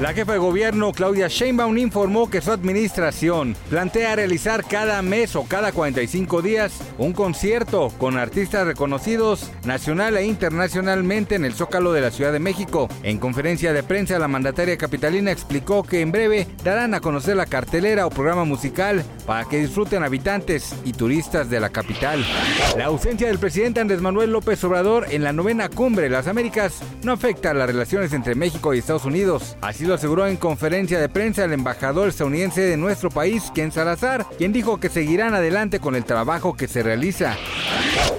La jefa de gobierno Claudia Sheinbaum informó que su administración plantea realizar cada mes o cada 45 días un concierto con artistas reconocidos nacional e internacionalmente en el Zócalo de la Ciudad de México. En conferencia de prensa, la mandataria capitalina explicó que en breve darán a conocer la cartelera o programa musical para que disfruten habitantes y turistas de la capital. La ausencia del presidente Andrés Manuel López Obrador en la novena cumbre de las Américas no afecta a las relaciones entre México y Estados Unidos. Así lo aseguró en conferencia de prensa el embajador estadounidense de nuestro país, Ken Salazar, quien dijo que seguirán adelante con el trabajo que se realiza.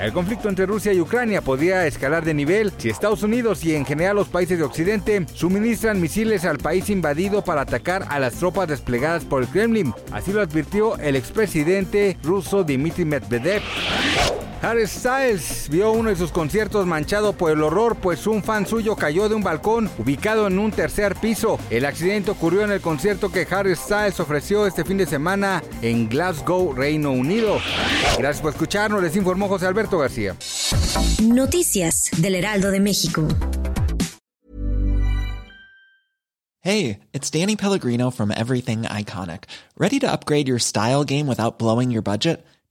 El conflicto entre Rusia y Ucrania podría escalar de nivel si Estados Unidos y en general los países de Occidente suministran misiles al país invadido para atacar a las tropas desplegadas por el Kremlin. Así lo advirtió el expresidente ruso Dmitry Medvedev. Harry Styles vio uno de sus conciertos manchado por el horror, pues un fan suyo cayó de un balcón ubicado en un tercer piso. El accidente ocurrió en el concierto que Harry Styles ofreció este fin de semana en Glasgow, Reino Unido. Gracias por escucharnos, les informó José Alberto García. Noticias del Heraldo de México. Hey, it's Danny Pellegrino from Everything Iconic. ¿Ready to upgrade your style game without blowing your budget?